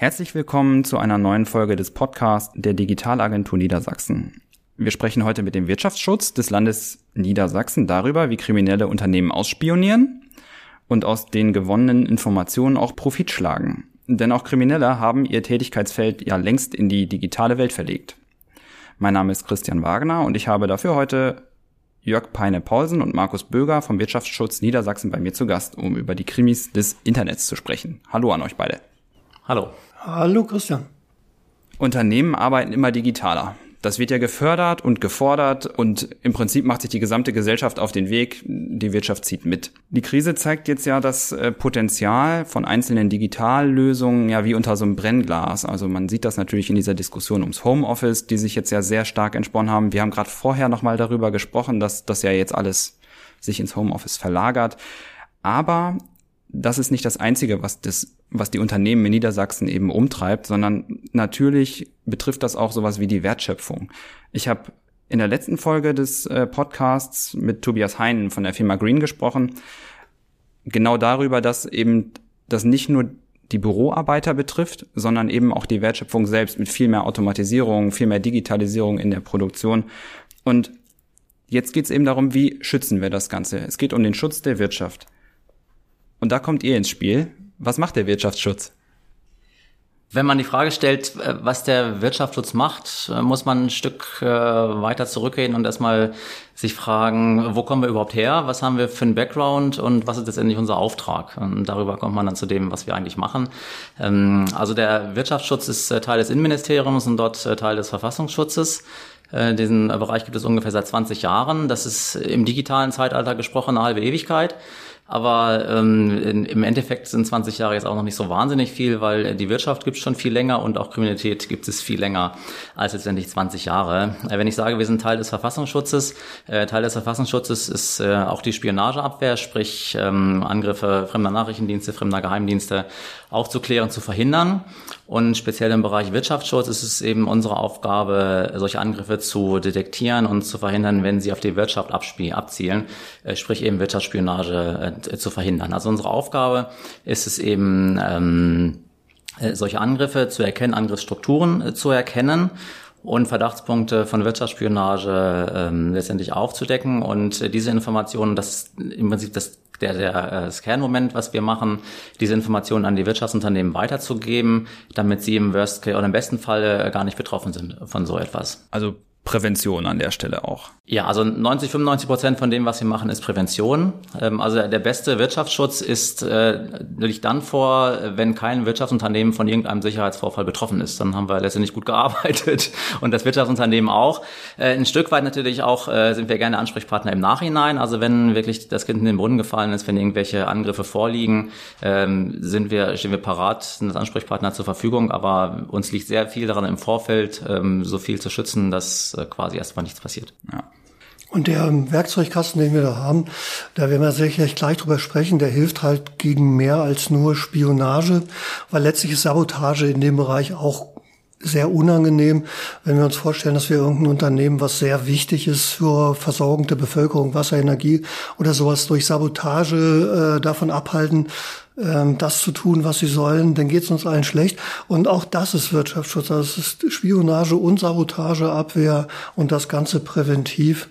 Herzlich willkommen zu einer neuen Folge des Podcasts der Digitalagentur Niedersachsen. Wir sprechen heute mit dem Wirtschaftsschutz des Landes Niedersachsen darüber, wie kriminelle Unternehmen ausspionieren und aus den gewonnenen Informationen auch Profit schlagen. Denn auch Kriminelle haben ihr Tätigkeitsfeld ja längst in die digitale Welt verlegt. Mein Name ist Christian Wagner und ich habe dafür heute Jörg Peine-Paulsen und Markus Böger vom Wirtschaftsschutz Niedersachsen bei mir zu Gast, um über die Krimis des Internets zu sprechen. Hallo an euch beide. Hallo. Hallo Christian. Unternehmen arbeiten immer digitaler. Das wird ja gefördert und gefordert und im Prinzip macht sich die gesamte Gesellschaft auf den Weg, die Wirtschaft zieht mit. Die Krise zeigt jetzt ja das äh, Potenzial von einzelnen Digitallösungen ja wie unter so einem Brennglas. Also man sieht das natürlich in dieser Diskussion ums Homeoffice, die sich jetzt ja sehr stark entsponnen haben. Wir haben gerade vorher nochmal darüber gesprochen, dass das ja jetzt alles sich ins Homeoffice verlagert. Aber das ist nicht das Einzige, was das, was die Unternehmen in Niedersachsen eben umtreibt, sondern natürlich betrifft das auch sowas wie die Wertschöpfung. Ich habe in der letzten Folge des äh, Podcasts mit Tobias Heinen von der Firma Green gesprochen, genau darüber, dass eben das nicht nur die Büroarbeiter betrifft, sondern eben auch die Wertschöpfung selbst mit viel mehr Automatisierung, viel mehr Digitalisierung in der Produktion. Und jetzt geht es eben darum, wie schützen wir das Ganze. Es geht um den Schutz der Wirtschaft. Und da kommt ihr ins Spiel. Was macht der Wirtschaftsschutz? Wenn man die Frage stellt, äh, was der Wirtschaftsschutz macht, äh, muss man ein Stück äh, weiter zurückgehen und erstmal sich fragen, wo kommen wir überhaupt her? Was haben wir für einen Background und was ist letztendlich unser Auftrag? Und darüber kommt man dann zu dem, was wir eigentlich machen. Ähm, also der Wirtschaftsschutz ist Teil des Innenministeriums und dort Teil des Verfassungsschutzes. Diesen Bereich gibt es ungefähr seit 20 Jahren. Das ist im digitalen Zeitalter gesprochen eine halbe Ewigkeit. Aber ähm, im Endeffekt sind 20 Jahre jetzt auch noch nicht so wahnsinnig viel, weil die Wirtschaft gibt es schon viel länger und auch Kriminalität gibt es viel länger als letztendlich 20 Jahre. Äh, wenn ich sage, wir sind Teil des Verfassungsschutzes, äh, Teil des Verfassungsschutzes ist äh, auch die Spionageabwehr, sprich ähm, Angriffe fremder Nachrichtendienste, fremder Geheimdienste aufzuklären, zu verhindern. Und speziell im Bereich Wirtschaftsschutz ist es eben unsere Aufgabe, solche Angriffe zu detektieren und zu verhindern, wenn sie auf die Wirtschaft abzielen, äh, sprich eben Wirtschaftsspionage äh, zu verhindern. Also unsere Aufgabe ist es eben, ähm, äh, solche Angriffe zu erkennen, Angriffsstrukturen zu erkennen und Verdachtspunkte von Wirtschaftsspionage ähm, letztendlich aufzudecken. Und diese Informationen, das ist im Prinzip das der, der, äh, das Kernmoment, was wir machen, diese Informationen an die Wirtschaftsunternehmen weiterzugeben, damit sie im Worst Case oder im besten Fall gar nicht betroffen sind von so etwas. Also Prävention an der Stelle auch. Ja, also 90, 95 Prozent von dem, was wir machen, ist Prävention. Ähm, also der beste Wirtschaftsschutz ist äh, natürlich dann vor, wenn kein Wirtschaftsunternehmen von irgendeinem Sicherheitsvorfall betroffen ist. Dann haben wir letztendlich gut gearbeitet und das Wirtschaftsunternehmen auch. Äh, ein Stück weit natürlich auch äh, sind wir gerne Ansprechpartner im Nachhinein. Also wenn wirklich das Kind in den Brunnen gefallen ist, wenn irgendwelche Angriffe vorliegen, ähm, sind wir, stehen wir parat, sind als Ansprechpartner zur Verfügung. Aber uns liegt sehr viel daran im Vorfeld, ähm, so viel zu schützen, dass äh, quasi erstmal nichts passiert. Ja. Und der Werkzeugkasten, den wir da haben, da werden wir sicherlich gleich drüber sprechen, der hilft halt gegen mehr als nur Spionage, weil letztlich ist Sabotage in dem Bereich auch sehr unangenehm, wenn wir uns vorstellen, dass wir irgendein Unternehmen, was sehr wichtig ist für Versorgung der Bevölkerung, Wasser, Energie oder sowas durch Sabotage äh, davon abhalten, ähm, das zu tun, was sie sollen, dann geht es uns allen schlecht. Und auch das ist Wirtschaftsschutz. Es ist Spionage und Sabotageabwehr und das Ganze präventiv.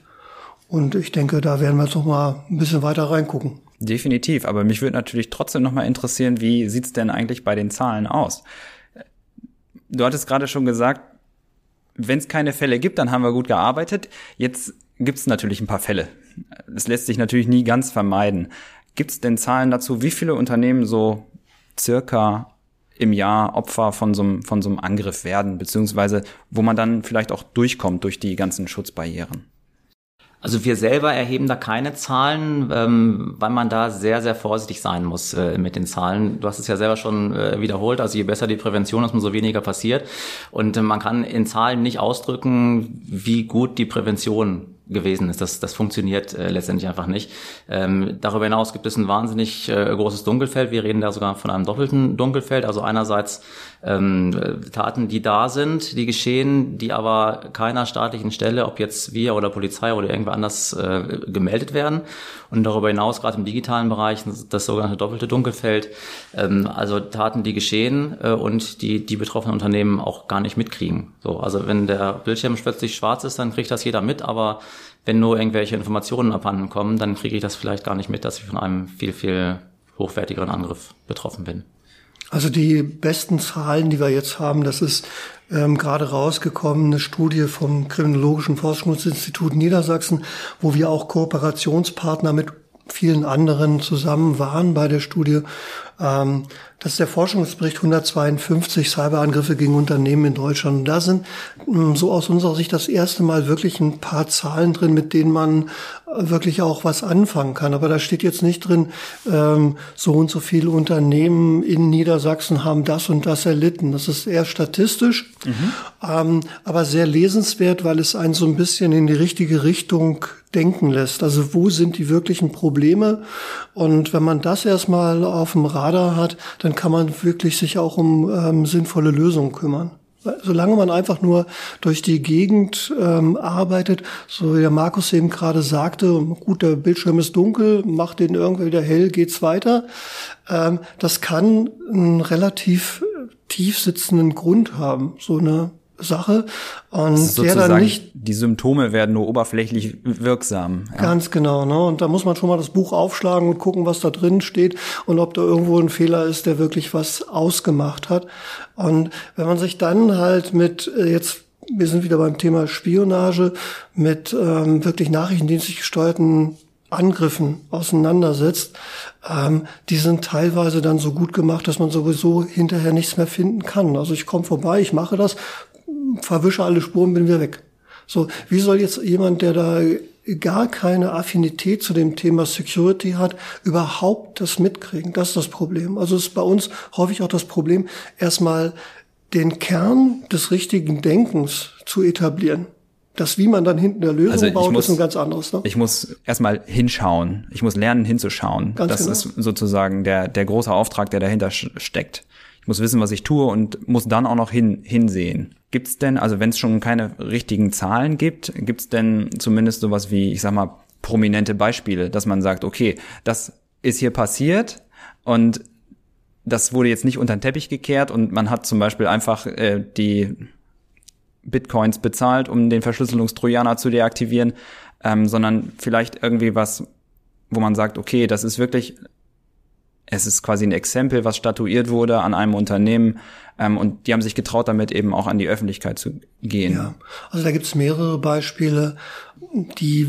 Und ich denke, da werden wir jetzt noch mal ein bisschen weiter reingucken. Definitiv, aber mich würde natürlich trotzdem noch mal interessieren, wie sieht's denn eigentlich bei den Zahlen aus? Du hattest gerade schon gesagt, wenn es keine Fälle gibt, dann haben wir gut gearbeitet. Jetzt gibt's natürlich ein paar Fälle. Das lässt sich natürlich nie ganz vermeiden. Gibt es denn Zahlen dazu, wie viele Unternehmen so circa im Jahr Opfer von so, einem, von so einem Angriff werden, beziehungsweise wo man dann vielleicht auch durchkommt durch die ganzen Schutzbarrieren? Also wir selber erheben da keine Zahlen, ähm, weil man da sehr, sehr vorsichtig sein muss äh, mit den Zahlen. Du hast es ja selber schon äh, wiederholt, also je besser die Prävention ist, umso weniger passiert. Und äh, man kann in Zahlen nicht ausdrücken, wie gut die Prävention gewesen ist. Das, das funktioniert äh, letztendlich einfach nicht. Ähm, darüber hinaus gibt es ein wahnsinnig äh, großes Dunkelfeld. Wir reden da sogar von einem doppelten Dunkelfeld. Also einerseits ähm, Taten, die da sind, die geschehen, die aber keiner staatlichen Stelle, ob jetzt wir oder Polizei oder irgendwer anders äh, gemeldet werden. Und darüber hinaus, gerade im digitalen Bereich, das sogenannte doppelte Dunkelfeld, ähm, also Taten, die geschehen äh, und die die betroffenen Unternehmen auch gar nicht mitkriegen. So, also wenn der Bildschirm plötzlich schwarz ist, dann kriegt das jeder mit, aber wenn nur irgendwelche Informationen abhanden kommen, dann kriege ich das vielleicht gar nicht mit, dass ich von einem viel, viel hochwertigeren Angriff betroffen bin. Also die besten Zahlen, die wir jetzt haben, das ist ähm, gerade rausgekommen, eine Studie vom Kriminologischen Forschungsinstitut Niedersachsen, wo wir auch Kooperationspartner mit vielen anderen zusammen waren bei der Studie. Ähm, das ist der Forschungsbericht 152 Cyberangriffe gegen Unternehmen in Deutschland. Und da sind hm, so aus unserer Sicht das erste Mal wirklich ein paar Zahlen drin, mit denen man äh, wirklich auch was anfangen kann. Aber da steht jetzt nicht drin, ähm, so und so viele Unternehmen in Niedersachsen haben das und das erlitten. Das ist eher statistisch, mhm. ähm, aber sehr lesenswert, weil es einen so ein bisschen in die richtige Richtung denken lässt. Also wo sind die wirklichen Probleme? Und wenn man das erstmal auf dem Radar hat, dann kann man wirklich sich auch um ähm, sinnvolle Lösungen kümmern. Solange man einfach nur durch die Gegend ähm, arbeitet, so wie der Markus eben gerade sagte, gut, der Bildschirm ist dunkel, macht den irgendwie wieder hell, geht's weiter. Ähm, das kann einen relativ tief sitzenden Grund haben. So eine Sache und der dann nicht die Symptome werden nur oberflächlich wirksam. Ja. Ganz genau, ne? Und da muss man schon mal das Buch aufschlagen und gucken, was da drin steht und ob da irgendwo ein Fehler ist, der wirklich was ausgemacht hat. Und wenn man sich dann halt mit äh, jetzt wir sind wieder beim Thema Spionage mit ähm, wirklich nachrichtendienstlich gesteuerten Angriffen auseinandersetzt, ähm, die sind teilweise dann so gut gemacht, dass man sowieso hinterher nichts mehr finden kann. Also ich komme vorbei, ich mache das, verwische alle Spuren, bin wieder weg. So, wie soll jetzt jemand, der da gar keine Affinität zu dem Thema Security hat, überhaupt das mitkriegen? Das ist das Problem. Also ist bei uns häufig auch das Problem, erstmal den Kern des richtigen Denkens zu etablieren. Das, wie man dann hinten der Lösung also baut, muss, ist ein ganz anderes. Ne? Ich muss erstmal hinschauen. Ich muss lernen, hinzuschauen. Ganz das genau. ist sozusagen der, der große Auftrag, der dahinter steckt. Muss wissen, was ich tue und muss dann auch noch hin, hinsehen. Gibt's denn, also wenn es schon keine richtigen Zahlen gibt, gibt's denn zumindest sowas wie, ich sag mal, prominente Beispiele, dass man sagt, okay, das ist hier passiert und das wurde jetzt nicht unter den Teppich gekehrt und man hat zum Beispiel einfach äh, die Bitcoins bezahlt, um den Verschlüsselungstrojaner zu deaktivieren, ähm, sondern vielleicht irgendwie was, wo man sagt, okay, das ist wirklich es ist quasi ein Exempel, was statuiert wurde an einem Unternehmen ähm, und die haben sich getraut, damit eben auch an die Öffentlichkeit zu gehen. Ja, also da gibt es mehrere Beispiele, die,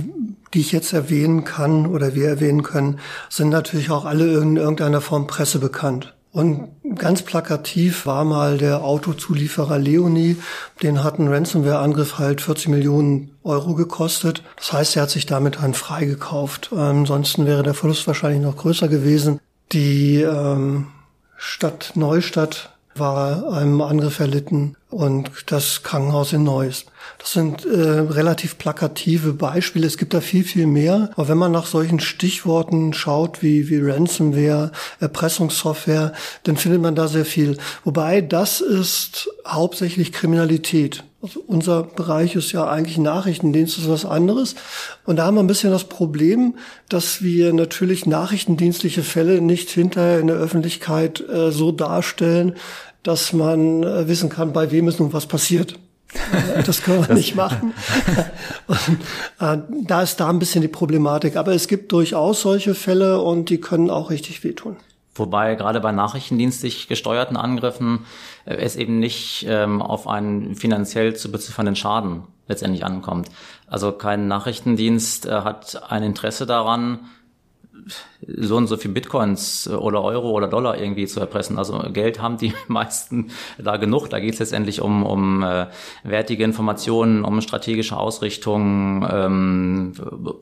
die ich jetzt erwähnen kann oder wir erwähnen können, sind natürlich auch alle in irgendeiner Form Presse bekannt. Und ganz plakativ war mal der Autozulieferer Leonie, den hat ein Ransomware-Angriff halt 40 Millionen Euro gekostet. Das heißt, er hat sich damit dann freigekauft. Ansonsten wäre der Verlust wahrscheinlich noch größer gewesen. Die ähm, Stadt Neustadt war einem Angriff erlitten und das Krankenhaus in Neuss. Das sind äh, relativ plakative Beispiele. Es gibt da viel, viel mehr. Aber wenn man nach solchen Stichworten schaut wie, wie Ransomware, Erpressungssoftware, dann findet man da sehr viel. Wobei das ist hauptsächlich Kriminalität. Also unser Bereich ist ja eigentlich Nachrichtendienst, ist was anderes. Und da haben wir ein bisschen das Problem, dass wir natürlich nachrichtendienstliche Fälle nicht hinterher in der Öffentlichkeit äh, so darstellen, dass man äh, wissen kann, bei wem ist nun was passiert. Äh, das können wir das nicht machen. Und, äh, da ist da ein bisschen die Problematik. Aber es gibt durchaus solche Fälle und die können auch richtig wehtun. Wobei gerade bei nachrichtendienstlich gesteuerten Angriffen äh, es eben nicht ähm, auf einen finanziell zu beziffernden Schaden letztendlich ankommt. Also kein Nachrichtendienst äh, hat ein Interesse daran, so und so viel Bitcoins äh, oder Euro oder Dollar irgendwie zu erpressen. Also Geld haben die meisten da genug. Da geht es letztendlich um, um äh, wertige Informationen, um strategische Ausrichtungen ähm,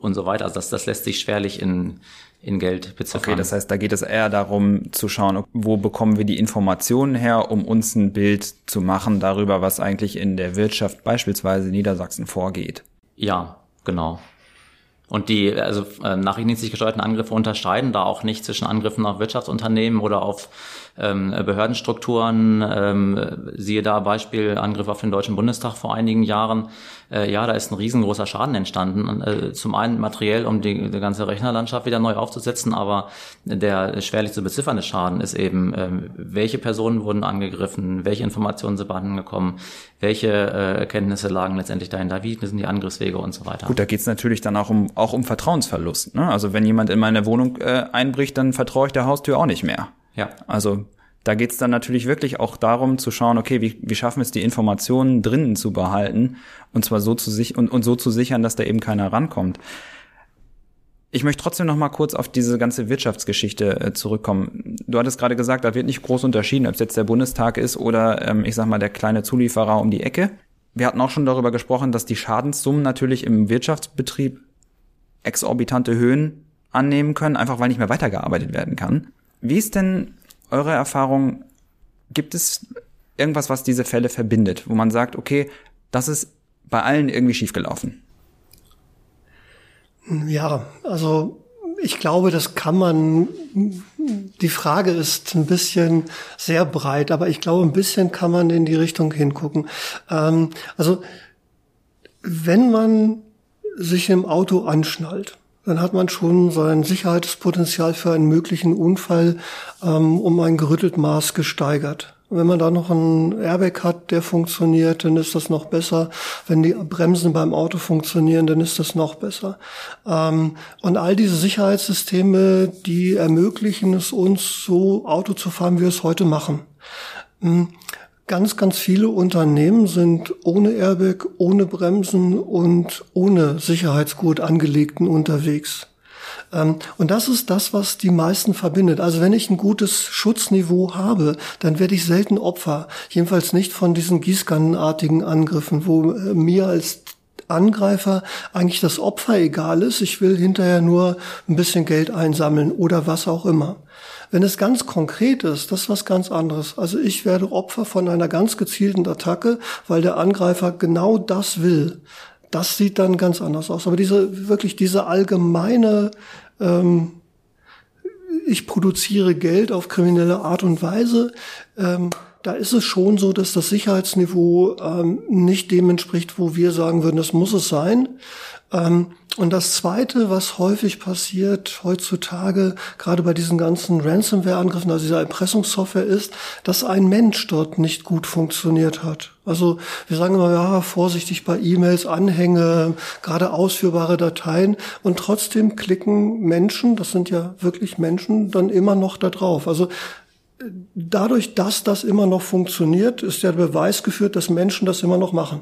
und so weiter. Also das, das lässt sich schwerlich in, in Geld beziffern. Okay, das heißt, da geht es eher darum zu schauen, wo bekommen wir die Informationen her, um uns ein Bild zu machen darüber, was eigentlich in der Wirtschaft beispielsweise in Niedersachsen vorgeht. Ja, genau. Und die also äh, nachrichtendienstlich gesteuerten Angriffe unterscheiden da auch nicht zwischen Angriffen auf Wirtschaftsunternehmen oder auf ähm, Behördenstrukturen. Ähm, siehe da Beispiel Angriff auf den Deutschen Bundestag vor einigen Jahren. Äh, ja, da ist ein riesengroßer Schaden entstanden. Äh, zum einen materiell, um die, die ganze Rechnerlandschaft wieder neu aufzusetzen, aber der schwerlich zu beziffernde Schaden ist eben, äh, welche Personen wurden angegriffen, welche Informationen sind bei gekommen, welche äh, Erkenntnisse lagen letztendlich dahinter, wie sind die Angriffswege und so weiter. Gut, da geht es natürlich dann auch um, auch um Vertrauensverlust. Ne? Also wenn jemand in meine Wohnung äh, einbricht, dann vertraue ich der Haustür auch nicht mehr. Ja. Also da geht's dann natürlich wirklich auch darum zu schauen, okay, wie, wie schaffen wir es, die Informationen drinnen zu behalten und zwar so zu sich und, und so zu sichern, dass da eben keiner rankommt. Ich möchte trotzdem noch mal kurz auf diese ganze Wirtschaftsgeschichte äh, zurückkommen. Du hattest gerade gesagt, da wird nicht groß unterschieden, ob es jetzt der Bundestag ist oder ähm, ich sag mal der kleine Zulieferer um die Ecke. Wir hatten auch schon darüber gesprochen, dass die Schadenssummen natürlich im Wirtschaftsbetrieb exorbitante Höhen annehmen können, einfach weil nicht mehr weitergearbeitet werden kann. Wie ist denn eure Erfahrung? Gibt es irgendwas, was diese Fälle verbindet, wo man sagt, okay, das ist bei allen irgendwie schiefgelaufen? Ja, also ich glaube, das kann man, die Frage ist ein bisschen sehr breit, aber ich glaube, ein bisschen kann man in die Richtung hingucken. Ähm, also, wenn man sich im Auto anschnallt, dann hat man schon sein Sicherheitspotenzial für einen möglichen Unfall ähm, um ein gerüttelt Maß gesteigert. Wenn man da noch einen Airbag hat, der funktioniert, dann ist das noch besser. Wenn die Bremsen beim Auto funktionieren, dann ist das noch besser. Ähm, und all diese Sicherheitssysteme, die ermöglichen es uns, so Auto zu fahren, wie wir es heute machen. Ganz, ganz viele Unternehmen sind ohne Airbag, ohne Bremsen und ohne Sicherheitsgurt angelegten unterwegs. Ähm, und das ist das, was die meisten verbindet. Also wenn ich ein gutes Schutzniveau habe, dann werde ich selten Opfer. Jedenfalls nicht von diesen gießkannenartigen Angriffen, wo äh, mir als Angreifer eigentlich das Opfer egal ist. Ich will hinterher nur ein bisschen Geld einsammeln oder was auch immer. Wenn es ganz konkret ist, das ist was ganz anderes. Also ich werde Opfer von einer ganz gezielten Attacke, weil der Angreifer genau das will. Das sieht dann ganz anders aus. Aber diese wirklich diese allgemeine ähm, ich produziere Geld auf kriminelle Art und Weise. Ähm, da ist es schon so, dass das Sicherheitsniveau ähm, nicht dem entspricht, wo wir sagen würden, das muss es sein. Ähm, und das Zweite, was häufig passiert heutzutage, gerade bei diesen ganzen Ransomware-Angriffen, also dieser Erpressungssoftware, ist, dass ein Mensch dort nicht gut funktioniert hat. Also wir sagen immer, ja, vorsichtig bei E-Mails, Anhänge, gerade ausführbare Dateien. Und trotzdem klicken Menschen, das sind ja wirklich Menschen, dann immer noch da drauf. Also dadurch, dass das immer noch funktioniert, ist der Beweis geführt, dass Menschen das immer noch machen.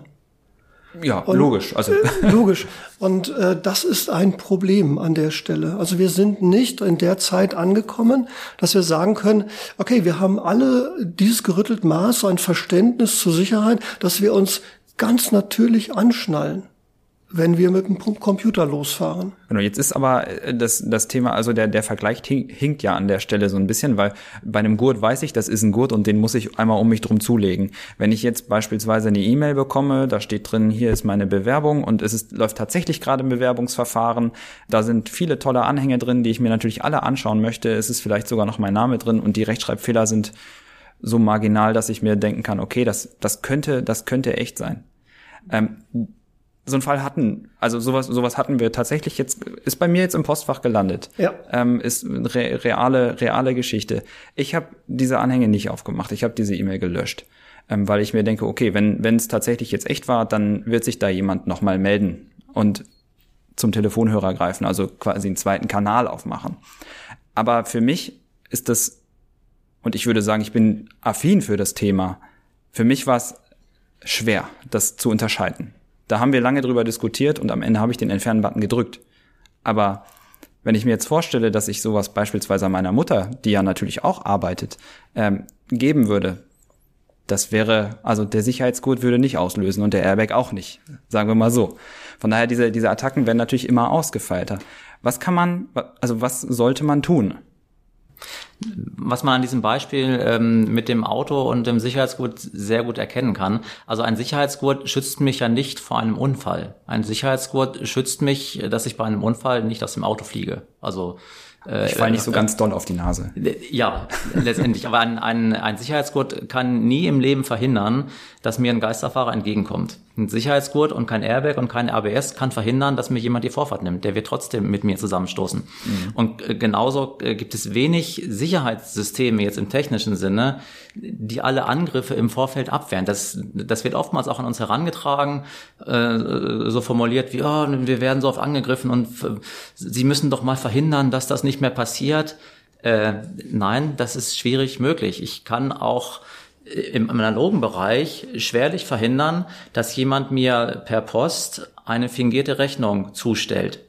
Ja, und, logisch. Also äh, logisch. Und äh, das ist ein Problem an der Stelle. Also wir sind nicht in der Zeit angekommen, dass wir sagen können, okay, wir haben alle dieses gerüttelt Maß, ein Verständnis zur Sicherheit, dass wir uns ganz natürlich anschnallen wenn wir mit dem Computer losfahren. Genau, jetzt ist aber äh, das, das Thema, also der, der Vergleich hinkt ja an der Stelle so ein bisschen, weil bei einem Gurt weiß ich, das ist ein Gurt und den muss ich einmal um mich drum zulegen. Wenn ich jetzt beispielsweise eine E-Mail bekomme, da steht drin, hier ist meine Bewerbung und es ist, läuft tatsächlich gerade ein Bewerbungsverfahren, da sind viele tolle Anhänge drin, die ich mir natürlich alle anschauen möchte, es ist vielleicht sogar noch mein Name drin und die Rechtschreibfehler sind so marginal, dass ich mir denken kann, okay, das, das könnte, das könnte echt sein. Ähm, so einen Fall hatten, also sowas, sowas hatten wir tatsächlich jetzt, ist bei mir jetzt im Postfach gelandet. Ja. Ähm, ist re reale, reale Geschichte. Ich habe diese Anhänge nicht aufgemacht. Ich habe diese E-Mail gelöscht. Ähm, weil ich mir denke, okay, wenn wenn es tatsächlich jetzt echt war, dann wird sich da jemand nochmal melden und zum Telefonhörer greifen, also quasi einen zweiten Kanal aufmachen. Aber für mich ist das, und ich würde sagen, ich bin affin für das Thema, für mich war es schwer, das zu unterscheiden. Da haben wir lange drüber diskutiert und am Ende habe ich den Entfernen-Button gedrückt. Aber wenn ich mir jetzt vorstelle, dass ich sowas beispielsweise meiner Mutter, die ja natürlich auch arbeitet, ähm, geben würde, das wäre, also der Sicherheitsgurt würde nicht auslösen und der Airbag auch nicht, sagen wir mal so. Von daher, diese, diese Attacken werden natürlich immer ausgefeilter. Was kann man, also was sollte man tun? Was man an diesem Beispiel ähm, mit dem Auto und dem Sicherheitsgurt sehr gut erkennen kann. Also ein Sicherheitsgurt schützt mich ja nicht vor einem Unfall. Ein Sicherheitsgurt schützt mich, dass ich bei einem Unfall nicht aus dem Auto fliege. Also ich fall nicht so ganz doll auf die Nase. Ja, letztendlich. Aber ein, ein, ein Sicherheitsgurt kann nie im Leben verhindern, dass mir ein Geisterfahrer entgegenkommt. Ein Sicherheitsgurt und kein Airbag und kein ABS kann verhindern, dass mir jemand die Vorfahrt nimmt. Der wird trotzdem mit mir zusammenstoßen. Mhm. Und äh, genauso äh, gibt es wenig Sicherheitssysteme jetzt im technischen Sinne, die alle Angriffe im Vorfeld abwehren. Das, das wird oftmals auch an uns herangetragen, äh, so formuliert wie, oh, wir werden so oft angegriffen und Sie müssen doch mal verhindern, dass das nicht mehr passiert. Äh, nein, das ist schwierig möglich. Ich kann auch im analogen Bereich schwerlich verhindern, dass jemand mir per Post eine fingierte Rechnung zustellt.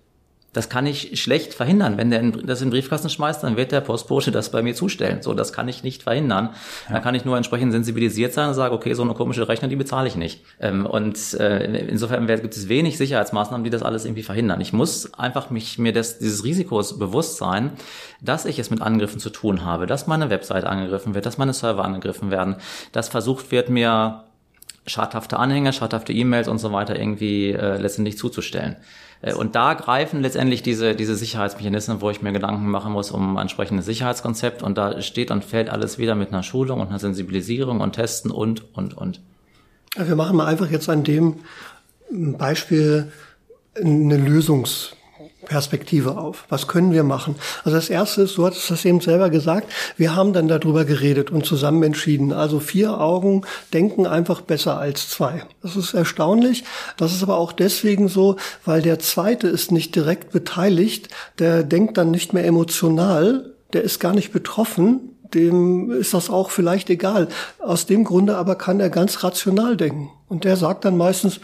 Das kann ich schlecht verhindern. Wenn der das in den Briefkasten schmeißt, dann wird der Postbote das bei mir zustellen. So, das kann ich nicht verhindern. Ja. Da kann ich nur entsprechend sensibilisiert sein und sagen, okay, so eine komische Rechnung, die bezahle ich nicht. Ähm, und äh, insofern gibt es wenig Sicherheitsmaßnahmen, die das alles irgendwie verhindern. Ich muss einfach mich mir des, dieses Risikos bewusst sein, dass ich es mit Angriffen zu tun habe, dass meine Website angegriffen wird, dass meine Server angegriffen werden, dass versucht wird, mir schadhafte Anhänge, schadhafte E-Mails und so weiter irgendwie äh, letztendlich zuzustellen. Äh, und da greifen letztendlich diese, diese Sicherheitsmechanismen, wo ich mir Gedanken machen muss um ein entsprechendes Sicherheitskonzept. Und da steht und fällt alles wieder mit einer Schulung und einer Sensibilisierung und Testen und, und, und. Wir machen mal einfach jetzt an dem Beispiel eine Lösungs- Perspektive auf. Was können wir machen? Also das erste ist, du hattest das eben selber gesagt, wir haben dann darüber geredet und zusammen entschieden. Also vier Augen denken einfach besser als zwei. Das ist erstaunlich. Das ist aber auch deswegen so, weil der zweite ist nicht direkt beteiligt. Der denkt dann nicht mehr emotional. Der ist gar nicht betroffen. Dem ist das auch vielleicht egal. Aus dem Grunde aber kann er ganz rational denken. Und der sagt dann meistens,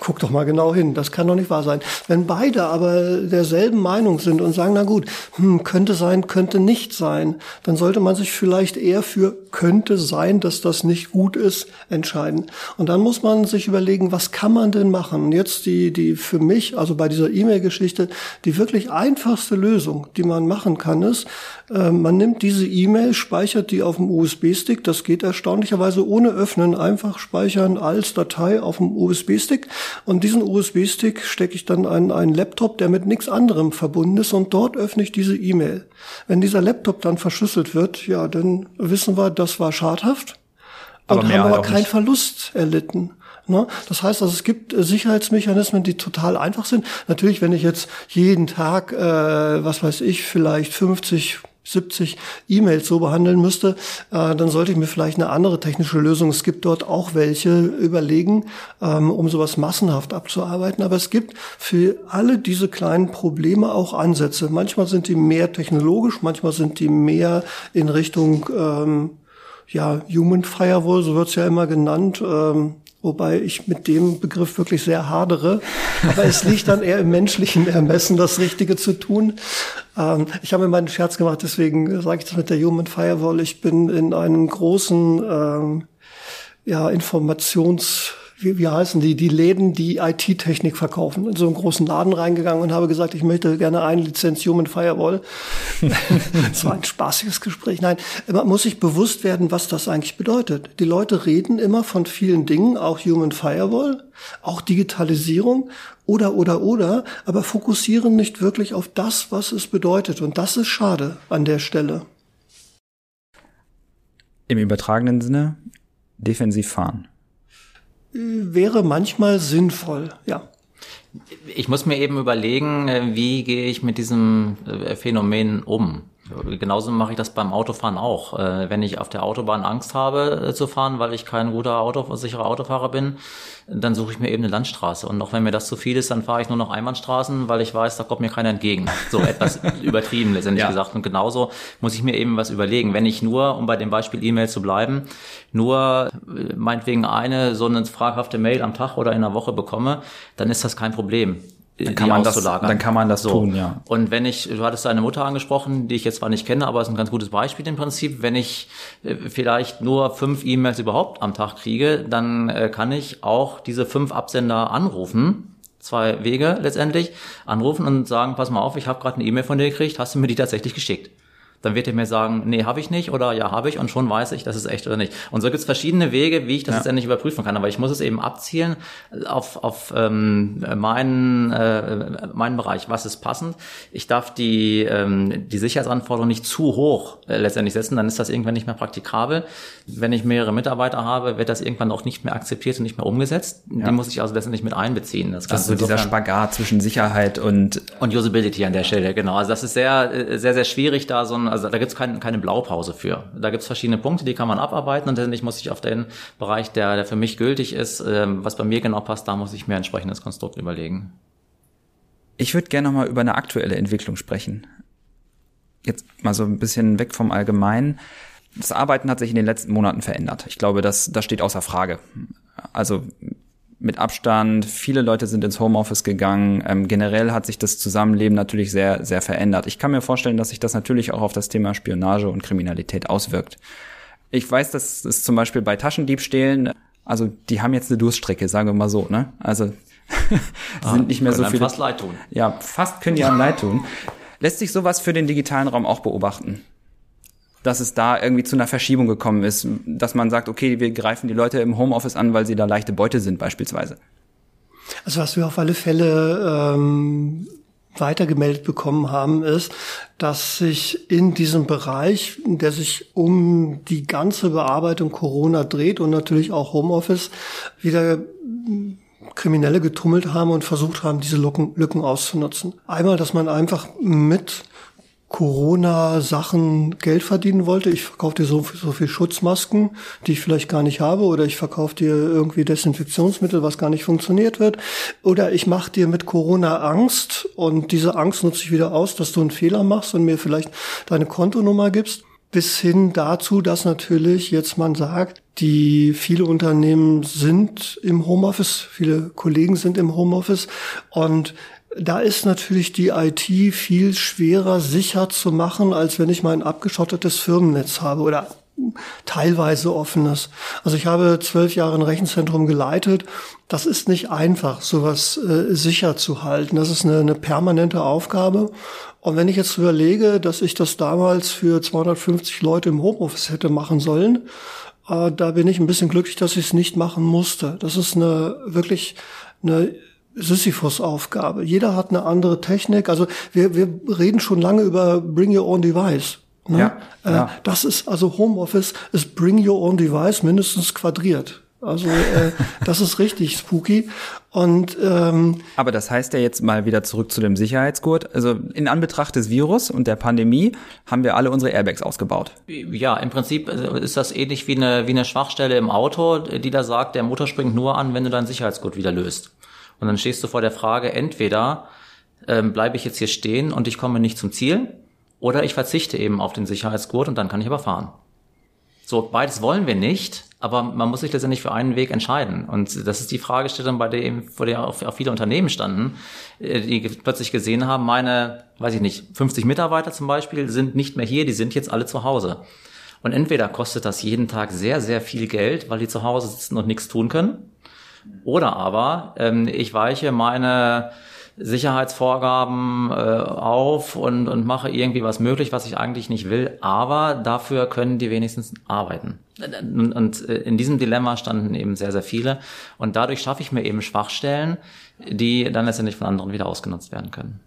guck doch mal genau hin, das kann doch nicht wahr sein. Wenn beide aber derselben Meinung sind und sagen, na gut, hm, könnte sein, könnte nicht sein, dann sollte man sich vielleicht eher für könnte sein, dass das nicht gut ist, entscheiden. Und dann muss man sich überlegen, was kann man denn machen? Jetzt die, die für mich, also bei dieser E-Mail-Geschichte, die wirklich einfachste Lösung, die man machen kann, ist, äh, man nimmt diese E-Mail, speichert die auf dem USB-Stick, das geht erstaunlicherweise ohne Öffnen, einfach speichern als Datei auf dem USB-Stick und diesen USB-Stick stecke ich dann an einen Laptop, der mit nichts anderem verbunden ist und dort öffne ich diese E-Mail. Wenn dieser Laptop dann verschlüsselt wird, ja, dann wissen wir, das war schadhaft aber und haben aber halt keinen Verlust erlitten. Ne? Das heißt also, es gibt äh, Sicherheitsmechanismen, die total einfach sind. Natürlich, wenn ich jetzt jeden Tag, äh, was weiß ich, vielleicht 50 70 E-Mails so behandeln müsste, äh, dann sollte ich mir vielleicht eine andere technische Lösung, es gibt dort auch welche, überlegen, ähm, um sowas massenhaft abzuarbeiten. Aber es gibt für alle diese kleinen Probleme auch Ansätze. Manchmal sind die mehr technologisch, manchmal sind die mehr in Richtung ähm, ja, Human Firewall, so wird's ja immer genannt. Ähm, wobei ich mit dem Begriff wirklich sehr hadere. Aber es liegt dann eher im menschlichen Ermessen, das Richtige zu tun. Ähm, ich habe mir meinen Scherz gemacht, deswegen sage ich das mit der Human Firewall. Ich bin in einem großen ähm, ja, Informations wie, wie heißen die, die Läden, die IT-Technik verkaufen, in so einen großen Laden reingegangen und habe gesagt, ich möchte gerne eine Lizenz Human Firewall. das war ein spaßiges Gespräch. Nein, man muss sich bewusst werden, was das eigentlich bedeutet. Die Leute reden immer von vielen Dingen, auch Human Firewall, auch Digitalisierung oder, oder, oder, aber fokussieren nicht wirklich auf das, was es bedeutet. Und das ist schade an der Stelle. Im übertragenen Sinne defensiv fahren wäre manchmal sinnvoll, ja. Ich muss mir eben überlegen, äh, wie gehe ich mit diesem äh, Phänomen um? Genauso mache ich das beim Autofahren auch. Äh, wenn ich auf der Autobahn Angst habe zu fahren, weil ich kein guter Auto, sicherer Autofahrer bin, dann suche ich mir eben eine Landstraße. Und auch wenn mir das zu viel ist, dann fahre ich nur noch Einbahnstraßen, weil ich weiß, da kommt mir keiner entgegen. So etwas übertrieben letztendlich ja. gesagt. Und genauso muss ich mir eben was überlegen. Wenn ich nur, um bei dem Beispiel E-Mail zu bleiben, nur äh, meinetwegen eine so eine fraghafte Mail am Tag oder in einer Woche bekomme, dann ist das kein Problem dann kann man das, dann kann man das so. tun, ja. Und wenn ich, du hattest deine Mutter angesprochen, die ich jetzt zwar nicht kenne, aber ist ein ganz gutes Beispiel im Prinzip. Wenn ich äh, vielleicht nur fünf E-Mails überhaupt am Tag kriege, dann äh, kann ich auch diese fünf Absender anrufen. Zwei Wege letztendlich anrufen und sagen, pass mal auf, ich habe gerade eine E-Mail von dir gekriegt, hast du mir die tatsächlich geschickt? Dann wird er mir sagen, nee, habe ich nicht oder ja, habe ich und schon weiß ich, das ist echt oder nicht. Und so gibt es verschiedene Wege, wie ich das ja. letztendlich überprüfen kann. Aber ich muss es eben abzielen auf, auf ähm, meinen, äh, meinen Bereich. Was ist passend? Ich darf die, ähm, die Sicherheitsanforderungen nicht zu hoch äh, letztendlich setzen, dann ist das irgendwann nicht mehr praktikabel. Wenn ich mehrere Mitarbeiter habe, wird das irgendwann auch nicht mehr akzeptiert und nicht mehr umgesetzt. Ja. Die muss ich also letztendlich mit einbeziehen. Das, das ist so dieser Spagat zwischen Sicherheit und und Usability an der Stelle, genau. Also das ist sehr, äh, sehr, sehr schwierig, da so ein, also da gibt's kein, keine Blaupause für. Da gibt's verschiedene Punkte, die kann man abarbeiten und letztendlich muss ich auf den Bereich, der, der für mich gültig ist, ähm, was bei mir genau passt, da muss ich mir ein entsprechendes Konstrukt überlegen. Ich würde gerne nochmal über eine aktuelle Entwicklung sprechen. Jetzt mal so ein bisschen weg vom Allgemeinen. Das Arbeiten hat sich in den letzten Monaten verändert. Ich glaube, das, das steht außer Frage. Also mit Abstand. Viele Leute sind ins Homeoffice gegangen. Ähm, generell hat sich das Zusammenleben natürlich sehr, sehr verändert. Ich kann mir vorstellen, dass sich das natürlich auch auf das Thema Spionage und Kriminalität auswirkt. Ich weiß, dass es zum Beispiel bei Taschendiebstählen, also die haben jetzt eine Durststrecke, sagen wir mal so, ne? Also ah, sind nicht mehr so viele. Fast leid tun. Ja, fast können die einem leid tun. Lässt sich sowas für den digitalen Raum auch beobachten? Dass es da irgendwie zu einer Verschiebung gekommen ist, dass man sagt, okay, wir greifen die Leute im Homeoffice an, weil sie da leichte Beute sind beispielsweise. Also was wir auf alle Fälle ähm, weitergemeldet bekommen haben, ist, dass sich in diesem Bereich, der sich um die ganze Bearbeitung Corona dreht und natürlich auch Homeoffice, wieder Kriminelle getummelt haben und versucht haben, diese Lücken, Lücken auszunutzen. Einmal, dass man einfach mit Corona-Sachen Geld verdienen wollte. Ich verkaufe dir so, so viel Schutzmasken, die ich vielleicht gar nicht habe, oder ich verkaufe dir irgendwie Desinfektionsmittel, was gar nicht funktioniert wird, oder ich mache dir mit Corona Angst und diese Angst nutze ich wieder aus, dass du einen Fehler machst und mir vielleicht deine Kontonummer gibst, bis hin dazu, dass natürlich jetzt man sagt, die viele Unternehmen sind im Homeoffice, viele Kollegen sind im Homeoffice und da ist natürlich die IT viel schwerer sicher zu machen, als wenn ich mein abgeschottetes Firmennetz habe oder teilweise offenes. Also ich habe zwölf Jahre ein Rechenzentrum geleitet. Das ist nicht einfach, sowas äh, sicher zu halten. Das ist eine, eine permanente Aufgabe. Und wenn ich jetzt überlege, dass ich das damals für 250 Leute im Homeoffice hätte machen sollen, äh, da bin ich ein bisschen glücklich, dass ich es nicht machen musste. Das ist eine wirklich eine Sisyphus-Aufgabe. Jeder hat eine andere Technik. Also wir, wir reden schon lange über Bring Your Own Device. Ne? Ja, äh, ja. Das ist also Homeoffice ist Bring Your Own Device mindestens quadriert. Also äh, das ist richtig spooky. Und ähm, aber das heißt ja jetzt mal wieder zurück zu dem Sicherheitsgurt. Also in Anbetracht des Virus und der Pandemie haben wir alle unsere Airbags ausgebaut. Ja, im Prinzip äh, ist das ähnlich wie eine wie eine Schwachstelle im Auto, die da sagt, der Motor springt nur an, wenn du deinen Sicherheitsgurt wieder löst. Und dann stehst du vor der Frage, entweder ähm, bleibe ich jetzt hier stehen und ich komme nicht zum Ziel, oder ich verzichte eben auf den Sicherheitsgurt und dann kann ich aber fahren. So, beides wollen wir nicht, aber man muss sich letztendlich für einen Weg entscheiden. Und das ist die Fragestellung, bei der eben, vor der auch, viele Unternehmen standen, äh, die plötzlich gesehen haben, meine, weiß ich nicht, 50 Mitarbeiter zum Beispiel sind nicht mehr hier, die sind jetzt alle zu Hause. Und entweder kostet das jeden Tag sehr, sehr viel Geld, weil die zu Hause sitzen und nichts tun können, oder aber ähm, ich weiche meine Sicherheitsvorgaben äh, auf und, und mache irgendwie was möglich, was ich eigentlich nicht will, aber dafür können die wenigstens arbeiten. Und, und äh, in diesem Dilemma standen eben sehr, sehr viele. Und dadurch schaffe ich mir eben Schwachstellen, die dann letztendlich von anderen wieder ausgenutzt werden können.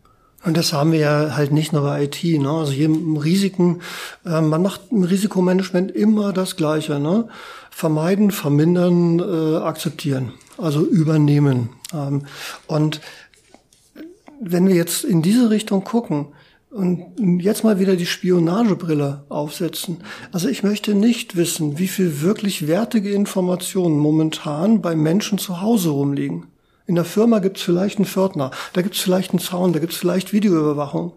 Und das haben wir ja halt nicht nur bei IT. Ne? Also hier im Risiken, äh, man macht im Risikomanagement immer das Gleiche. Ne? Vermeiden, vermindern, äh, akzeptieren, also übernehmen. Ähm, und wenn wir jetzt in diese Richtung gucken und jetzt mal wieder die Spionagebrille aufsetzen. Also ich möchte nicht wissen, wie viel wirklich wertige Informationen momentan bei Menschen zu Hause rumliegen. In der Firma gibt es vielleicht einen Pförtner, da gibt es vielleicht einen Zaun, da gibt es vielleicht Videoüberwachung.